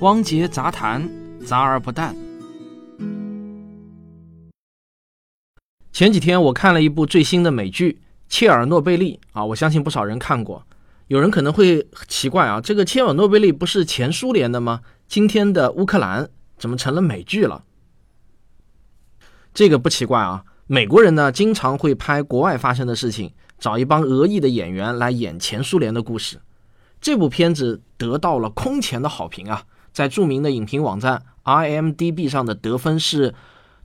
汪杰杂谈，杂而不淡。前几天我看了一部最新的美剧《切尔诺贝利》啊，我相信不少人看过。有人可能会奇怪啊，这个切尔诺贝利不是前苏联的吗？今天的乌克兰怎么成了美剧了？这个不奇怪啊，美国人呢经常会拍国外发生的事情，找一帮俄裔的演员来演前苏联的故事。这部片子得到了空前的好评啊，在著名的影评网站 IMDB 上的得分是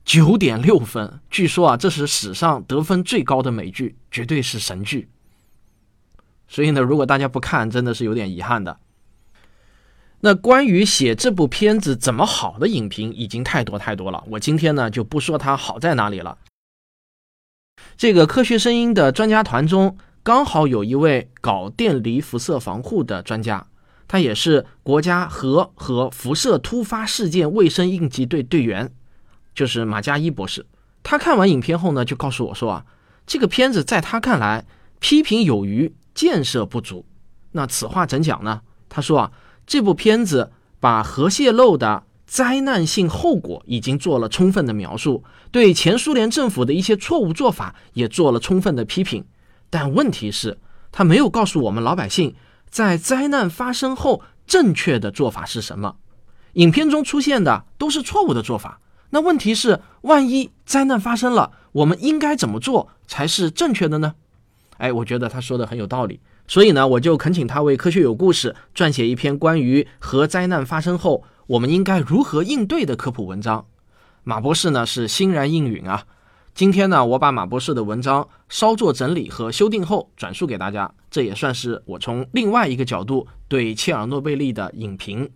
九点六分。据说啊，这是史上得分最高的美剧，绝对是神剧。所以呢，如果大家不看，真的是有点遗憾的。那关于写这部片子怎么好的影评已经太多太多了，我今天呢就不说它好在哪里了。这个科学声音的专家团中。刚好有一位搞电离辐射防护的专家，他也是国家核和辐射突发事件卫生应急队队员，就是马加伊博士。他看完影片后呢，就告诉我说啊，这个片子在他看来批评有余，建设不足。那此话怎讲呢？他说啊，这部片子把核泄漏的灾难性后果已经做了充分的描述，对前苏联政府的一些错误做法也做了充分的批评。但问题是，他没有告诉我们老百姓，在灾难发生后正确的做法是什么。影片中出现的都是错误的做法。那问题是，万一灾难发生了，我们应该怎么做才是正确的呢？哎，我觉得他说的很有道理。所以呢，我就恳请他为《科学有故事》撰写一篇关于核灾难发生后我们应该如何应对的科普文章。马博士呢是欣然应允啊。今天呢，我把马博士的文章稍作整理和修订后转述给大家，这也算是我从另外一个角度对切尔诺贝利的影评。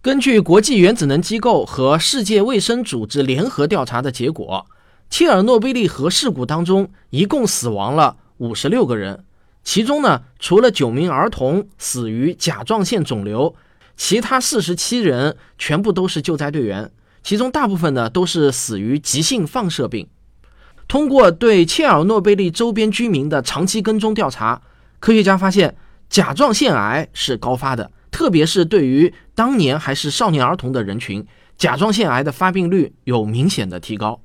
根据国际原子能机构和世界卫生组织联合调查的结果，切尔诺贝利核事故当中一共死亡了五十六个人。其中呢，除了九名儿童死于甲状腺肿瘤，其他四十七人全部都是救灾队员，其中大部分呢都是死于急性放射病。通过对切尔诺贝利周边居民的长期跟踪调查，科学家发现甲状腺癌是高发的，特别是对于当年还是少年儿童的人群，甲状腺癌的发病率有明显的提高，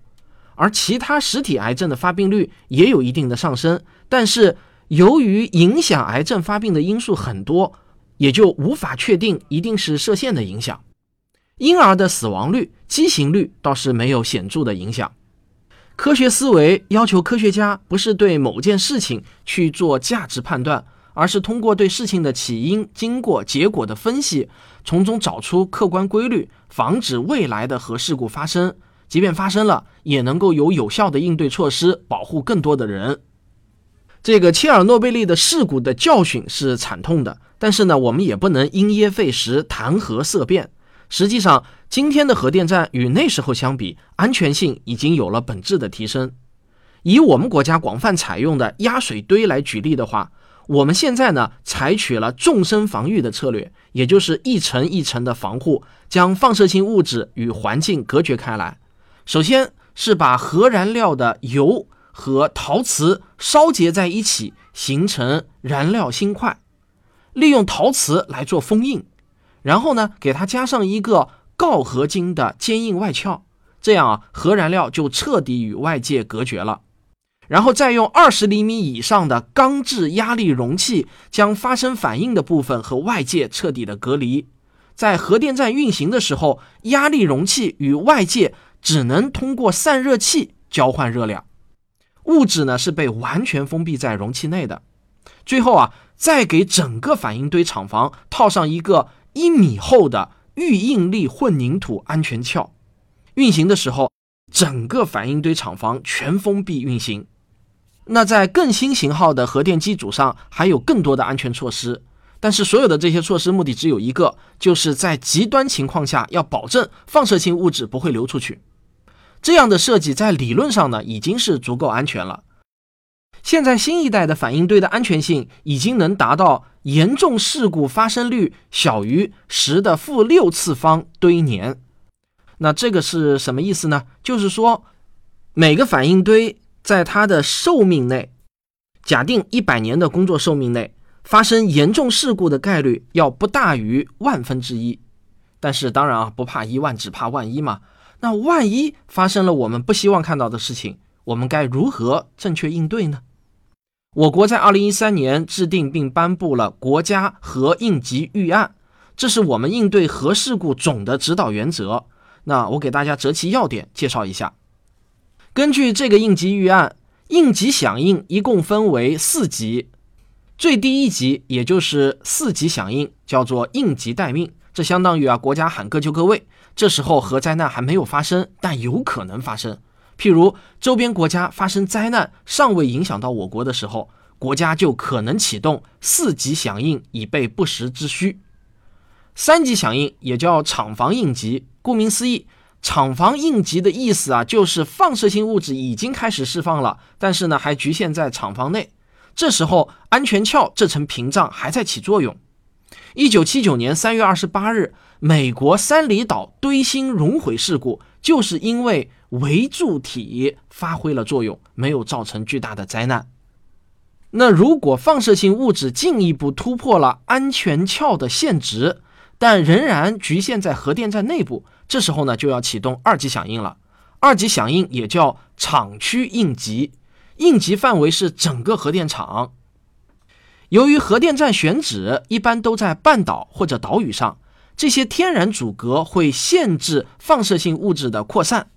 而其他实体癌症的发病率也有一定的上升，但是。由于影响癌症发病的因素很多，也就无法确定一定是射线的影响。婴儿的死亡率、畸形率倒是没有显著的影响。科学思维要求科学家不是对某件事情去做价值判断，而是通过对事情的起因、经过、结果的分析，从中找出客观规律，防止未来的核事故发生。即便发生了，也能够有有效的应对措施，保护更多的人。这个切尔诺贝利的事故的教训是惨痛的，但是呢，我们也不能因噎废食，谈核色变。实际上，今天的核电站与那时候相比，安全性已经有了本质的提升。以我们国家广泛采用的压水堆来举例的话，我们现在呢，采取了纵深防御的策略，也就是一层一层的防护，将放射性物质与环境隔绝开来。首先是把核燃料的铀。和陶瓷烧结在一起，形成燃料芯块，利用陶瓷来做封印，然后呢，给它加上一个锆合金的坚硬外壳，这样啊，核燃料就彻底与外界隔绝了。然后再用二十厘米以上的钢制压力容器，将发生反应的部分和外界彻底的隔离。在核电站运行的时候，压力容器与外界只能通过散热器交换热量。物质呢是被完全封闭在容器内的，最后啊，再给整个反应堆厂房套上一个一米厚的预应力混凝土安全壳，运行的时候，整个反应堆厂房全封闭运行。那在更新型号的核电机组上还有更多的安全措施，但是所有的这些措施目的只有一个，就是在极端情况下要保证放射性物质不会流出去。这样的设计在理论上呢已经是足够安全了。现在新一代的反应堆的安全性已经能达到严重事故发生率小于十的负六次方堆年。那这个是什么意思呢？就是说，每个反应堆在它的寿命内，假定一百年的工作寿命内，发生严重事故的概率要不大于万分之一。但是当然啊，不怕一万，只怕万一嘛。那万一发生了我们不希望看到的事情，我们该如何正确应对呢？我国在二零一三年制定并颁布了国家核应急预案，这是我们应对核事故总的指导原则。那我给大家择其要点介绍一下。根据这个应急预案，应急响应一共分为四级，最低一级也就是四级响应叫做应急待命，这相当于啊国家喊各就各位。这时候核灾难还没有发生，但有可能发生。譬如周边国家发生灾难尚未影响到我国的时候，国家就可能启动四级响应，以备不时之需。三级响应也叫厂房应急，顾名思义，厂房应急的意思啊，就是放射性物质已经开始释放了，但是呢还局限在厂房内。这时候安全壳这层屏障还在起作用。一九七九年三月二十八日，美国三里岛堆芯熔毁事故，就是因为。围柱体发挥了作用，没有造成巨大的灾难。那如果放射性物质进一步突破了安全壳的限值，但仍然局限在核电站内部，这时候呢就要启动二级响应了。二级响应也叫厂区应急，应急范围是整个核电厂。由于核电站选址一般都在半岛或者岛屿上，这些天然阻隔会限制放射性物质的扩散。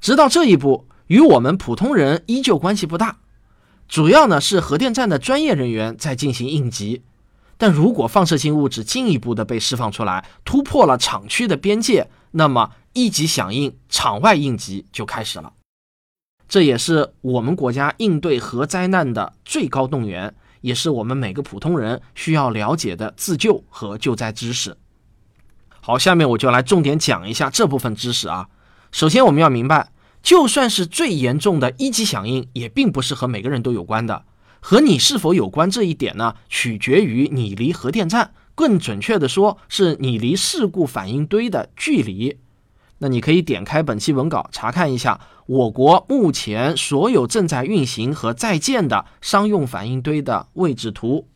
直到这一步，与我们普通人依旧关系不大，主要呢是核电站的专业人员在进行应急。但如果放射性物质进一步的被释放出来，突破了厂区的边界，那么一级响应场外应急就开始了。这也是我们国家应对核灾难的最高动员，也是我们每个普通人需要了解的自救和救灾知识。好，下面我就来重点讲一下这部分知识啊。首先，我们要明白，就算是最严重的一级响应，也并不是和每个人都有关的。和你是否有关这一点呢，取决于你离核电站，更准确的说，是你离事故反应堆的距离。那你可以点开本期文稿，查看一下我国目前所有正在运行和在建的商用反应堆的位置图。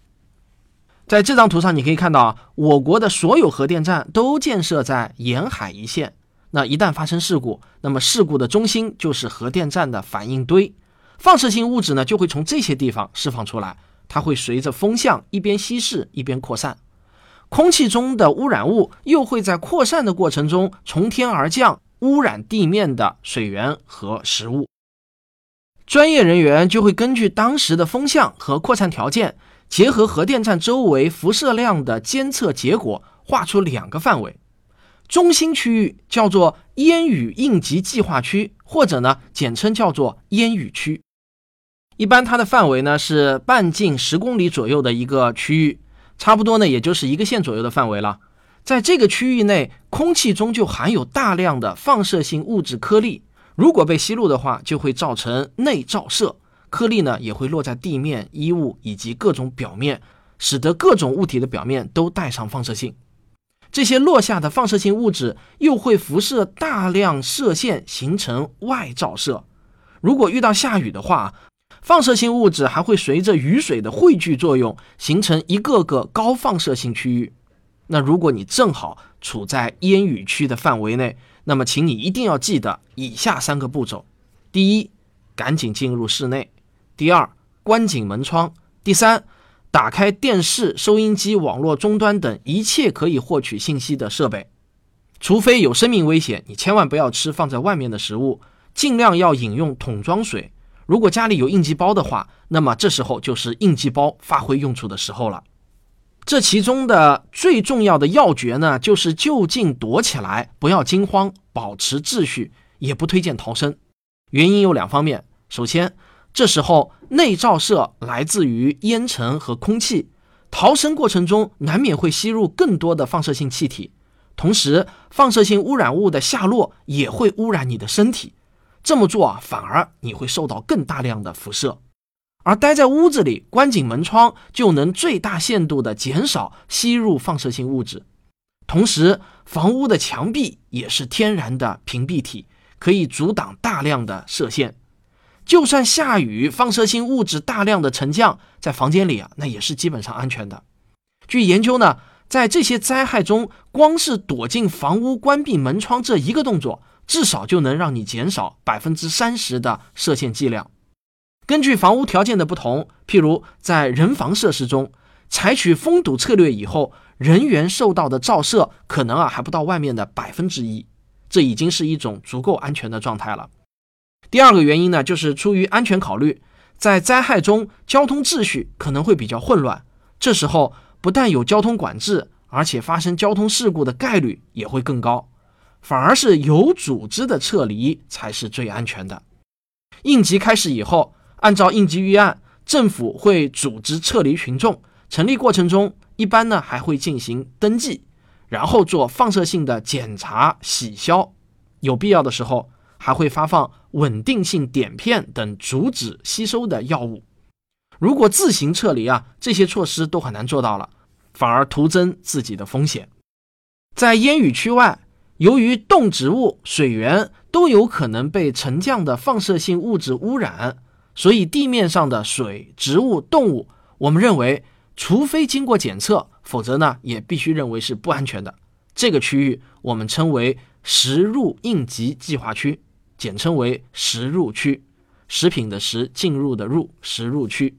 在这张图上，你可以看到啊，我国的所有核电站都建设在沿海一线。那一旦发生事故，那么事故的中心就是核电站的反应堆，放射性物质呢就会从这些地方释放出来，它会随着风向一边稀释一边扩散，空气中的污染物又会在扩散的过程中从天而降，污染地面的水源和食物。专业人员就会根据当时的风向和扩散条件，结合核电站周围辐射量的监测结果，画出两个范围。中心区域叫做烟雨应急计划区，或者呢简称叫做烟雨区。一般它的范围呢是半径十公里左右的一个区域，差不多呢也就是一个线左右的范围了。在这个区域内，空气中就含有大量的放射性物质颗粒，如果被吸入的话，就会造成内照射。颗粒呢也会落在地面、衣物以及各种表面，使得各种物体的表面都带上放射性。这些落下的放射性物质又会辐射大量射线，形成外照射。如果遇到下雨的话，放射性物质还会随着雨水的汇聚作用，形成一个个高放射性区域。那如果你正好处在烟雨区的范围内，那么请你一定要记得以下三个步骤：第一，赶紧进入室内；第二，关紧门窗；第三。打开电视、收音机、网络终端等一切可以获取信息的设备，除非有生命危险，你千万不要吃放在外面的食物，尽量要饮用桶装水。如果家里有应急包的话，那么这时候就是应急包发挥用处的时候了。这其中的最重要的要诀呢，就是就近躲起来，不要惊慌，保持秩序，也不推荐逃生。原因有两方面，首先。这时候，内照射来自于烟尘和空气，逃生过程中难免会吸入更多的放射性气体，同时放射性污染物的下落也会污染你的身体。这么做啊，反而你会受到更大量的辐射。而待在屋子里，关紧门窗，就能最大限度的减少吸入放射性物质。同时，房屋的墙壁也是天然的屏蔽体，可以阻挡大量的射线。就算下雨，放射性物质大量的沉降在房间里啊，那也是基本上安全的。据研究呢，在这些灾害中，光是躲进房屋、关闭门窗这一个动作，至少就能让你减少百分之三十的射线剂量。根据房屋条件的不同，譬如在人防设施中，采取封堵策略以后，人员受到的照射可能啊还不到外面的百分之一，这已经是一种足够安全的状态了。第二个原因呢，就是出于安全考虑，在灾害中交通秩序可能会比较混乱，这时候不但有交通管制，而且发生交通事故的概率也会更高，反而是有组织的撤离才是最安全的。应急开始以后，按照应急预案，政府会组织撤离群众，成立过程中一般呢还会进行登记，然后做放射性的检查洗消，有必要的时候。还会发放稳定性碘片等阻止吸收的药物。如果自行撤离啊，这些措施都很难做到了，反而徒增自己的风险。在烟雨区外，由于动植物、水源都有可能被沉降的放射性物质污染，所以地面上的水、植物、动物，我们认为，除非经过检测，否则呢，也必须认为是不安全的。这个区域我们称为食入应急计划区。简称为食入区，食品的食，进入的入，食入区。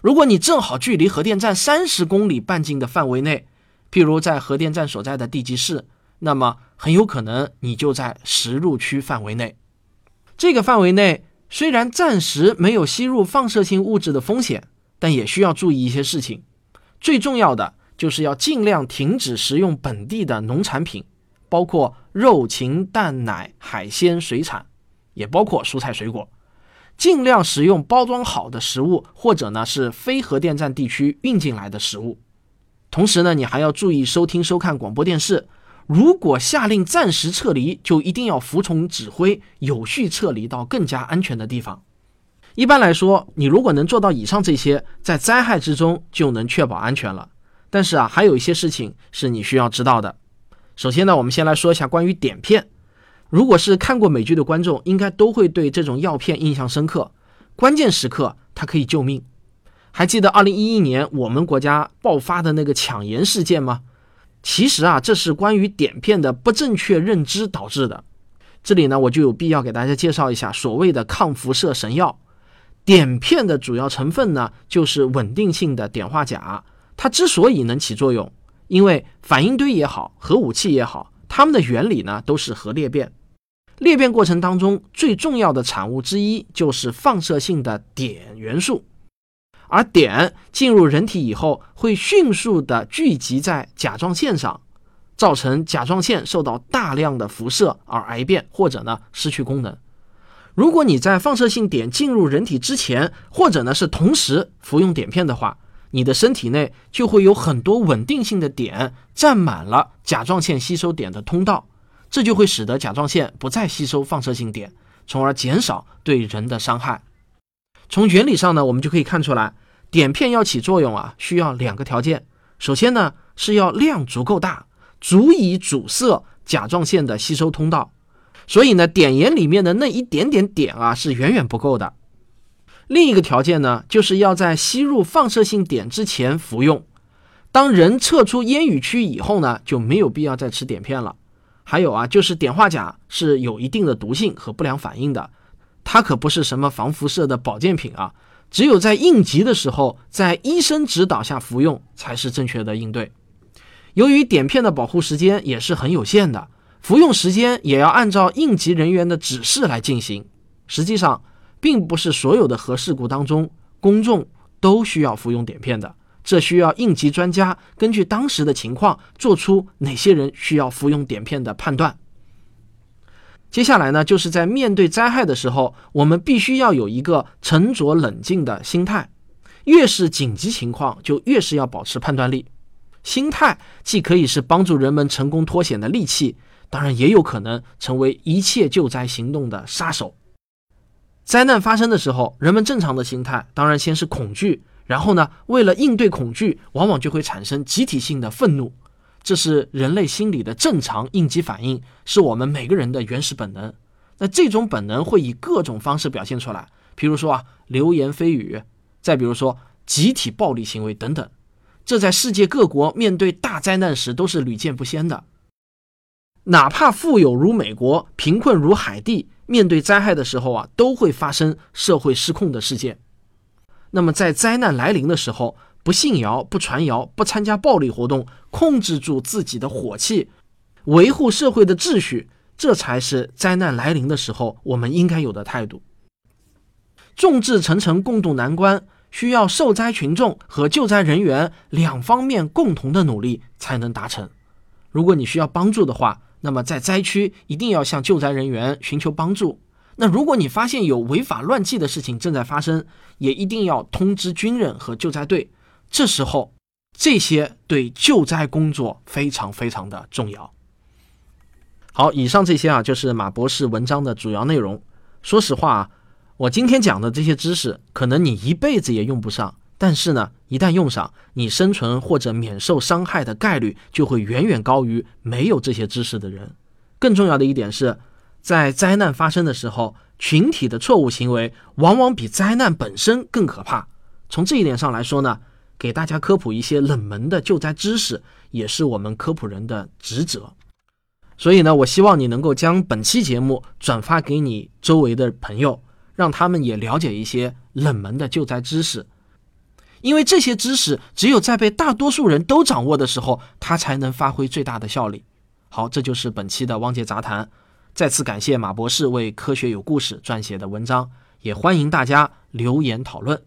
如果你正好距离核电站三十公里半径的范围内，譬如在核电站所在的地级市，那么很有可能你就在食入区范围内。这个范围内虽然暂时没有吸入放射性物质的风险，但也需要注意一些事情。最重要的就是要尽量停止食用本地的农产品。包括肉、禽、蛋、奶、海鲜、水产，也包括蔬菜水果，尽量使用包装好的食物，或者呢是非核电站地区运进来的食物。同时呢，你还要注意收听收看广播电视。如果下令暂时撤离，就一定要服从指挥，有序撤离到更加安全的地方。一般来说，你如果能做到以上这些，在灾害之中就能确保安全了。但是啊，还有一些事情是你需要知道的。首先呢，我们先来说一下关于碘片。如果是看过美剧的观众，应该都会对这种药片印象深刻。关键时刻它可以救命。还记得2011年我们国家爆发的那个抢盐事件吗？其实啊，这是关于碘片的不正确认知导致的。这里呢，我就有必要给大家介绍一下所谓的抗辐射神药。碘片的主要成分呢，就是稳定性的碘化钾。它之所以能起作用，因为反应堆也好，核武器也好，它们的原理呢都是核裂变。裂变过程当中最重要的产物之一就是放射性的碘元素，而碘进入人体以后，会迅速的聚集在甲状腺上，造成甲状腺受到大量的辐射而癌变或者呢失去功能。如果你在放射性碘进入人体之前，或者呢是同时服用碘片的话，你的身体内就会有很多稳定性的碘占满了甲状腺吸收碘的通道，这就会使得甲状腺不再吸收放射性碘，从而减少对人的伤害。从原理上呢，我们就可以看出来，碘片要起作用啊，需要两个条件。首先呢，是要量足够大，足以阻塞甲状腺的吸收通道。所以呢，碘盐里面的那一点点碘啊，是远远不够的。另一个条件呢，就是要在吸入放射性碘之前服用。当人撤出烟雨区以后呢，就没有必要再吃碘片了。还有啊，就是碘化钾是有一定的毒性和不良反应的，它可不是什么防辐射的保健品啊。只有在应急的时候，在医生指导下服用才是正确的应对。由于碘片的保护时间也是很有限的，服用时间也要按照应急人员的指示来进行。实际上。并不是所有的核事故当中，公众都需要服用碘片的，这需要应急专家根据当时的情况做出哪些人需要服用碘片的判断。接下来呢，就是在面对灾害的时候，我们必须要有一个沉着冷静的心态。越是紧急情况，就越是要保持判断力。心态既可以是帮助人们成功脱险的利器，当然也有可能成为一切救灾行动的杀手。灾难发生的时候，人们正常的心态当然先是恐惧，然后呢，为了应对恐惧，往往就会产生集体性的愤怒。这是人类心理的正常应激反应，是我们每个人的原始本能。那这种本能会以各种方式表现出来，比如说啊流言蜚语，再比如说集体暴力行为等等。这在世界各国面对大灾难时都是屡见不鲜的。哪怕富有如美国，贫困如海地，面对灾害的时候啊，都会发生社会失控的事件。那么在灾难来临的时候，不信谣、不传谣、不参加暴力活动，控制住自己的火气，维护社会的秩序，这才是灾难来临的时候我们应该有的态度。众志成城，共度难关，需要受灾群众和救灾人员两方面共同的努力才能达成。如果你需要帮助的话，那么在灾区一定要向救灾人员寻求帮助。那如果你发现有违法乱纪的事情正在发生，也一定要通知军人和救灾队。这时候，这些对救灾工作非常非常的重要。好，以上这些啊，就是马博士文章的主要内容。说实话啊，我今天讲的这些知识，可能你一辈子也用不上。但是呢，一旦用上，你生存或者免受伤害的概率就会远远高于没有这些知识的人。更重要的一点是，在灾难发生的时候，群体的错误行为往往比灾难本身更可怕。从这一点上来说呢。给大家科普一些冷门的救灾知识，也是我们科普人的职责。所以呢，我希望你能够将本期节目转发给你周围的朋友，让他们也了解一些冷门的救灾知识。因为这些知识只有在被大多数人都掌握的时候，它才能发挥最大的效力。好，这就是本期的汪杰杂谈。再次感谢马博士为《科学有故事》撰写的文章，也欢迎大家留言讨论。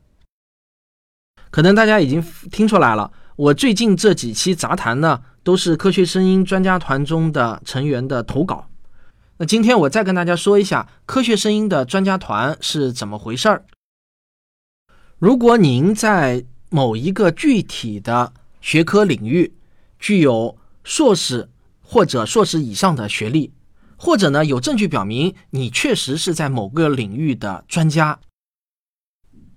可能大家已经听出来了，我最近这几期杂谈呢，都是科学声音专家团中的成员的投稿。那今天我再跟大家说一下科学声音的专家团是怎么回事儿。如果您在某一个具体的学科领域具有硕士或者硕士以上的学历，或者呢有证据表明你确实是在某个领域的专家。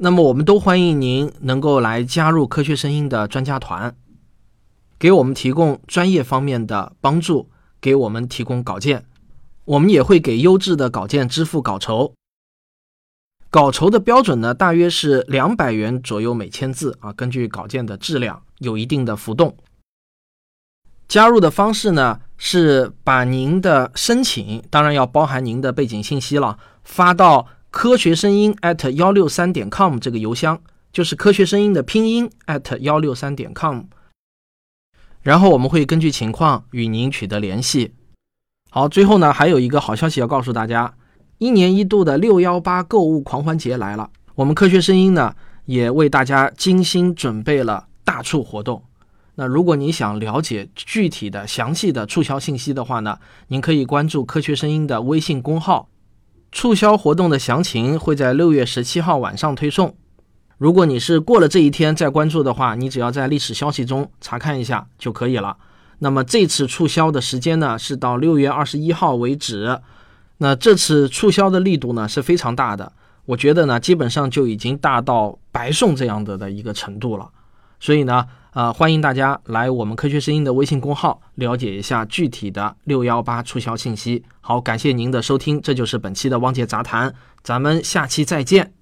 那么，我们都欢迎您能够来加入科学声音的专家团，给我们提供专业方面的帮助，给我们提供稿件，我们也会给优质的稿件支付稿酬。稿酬的标准呢，大约是两百元左右每千字啊，根据稿件的质量有一定的浮动。加入的方式呢，是把您的申请，当然要包含您的背景信息了，发到。科学声音 at 幺六三点 com 这个邮箱就是科学声音的拼音 at 幺六三点 com，然后我们会根据情况与您取得联系。好，最后呢还有一个好消息要告诉大家，一年一度的六幺八购物狂欢节来了，我们科学声音呢也为大家精心准备了大促活动。那如果你想了解具体的详细的促销信息的话呢，您可以关注科学声音的微信公号。促销活动的详情会在六月十七号晚上推送。如果你是过了这一天再关注的话，你只要在历史消息中查看一下就可以了。那么这次促销的时间呢是到六月二十一号为止。那这次促销的力度呢是非常大的，我觉得呢基本上就已经大到白送这样的的一个程度了。所以呢，呃，欢迎大家来我们科学声音的微信公号了解一下具体的六幺八促销信息。好，感谢您的收听，这就是本期的汪杰杂谈，咱们下期再见。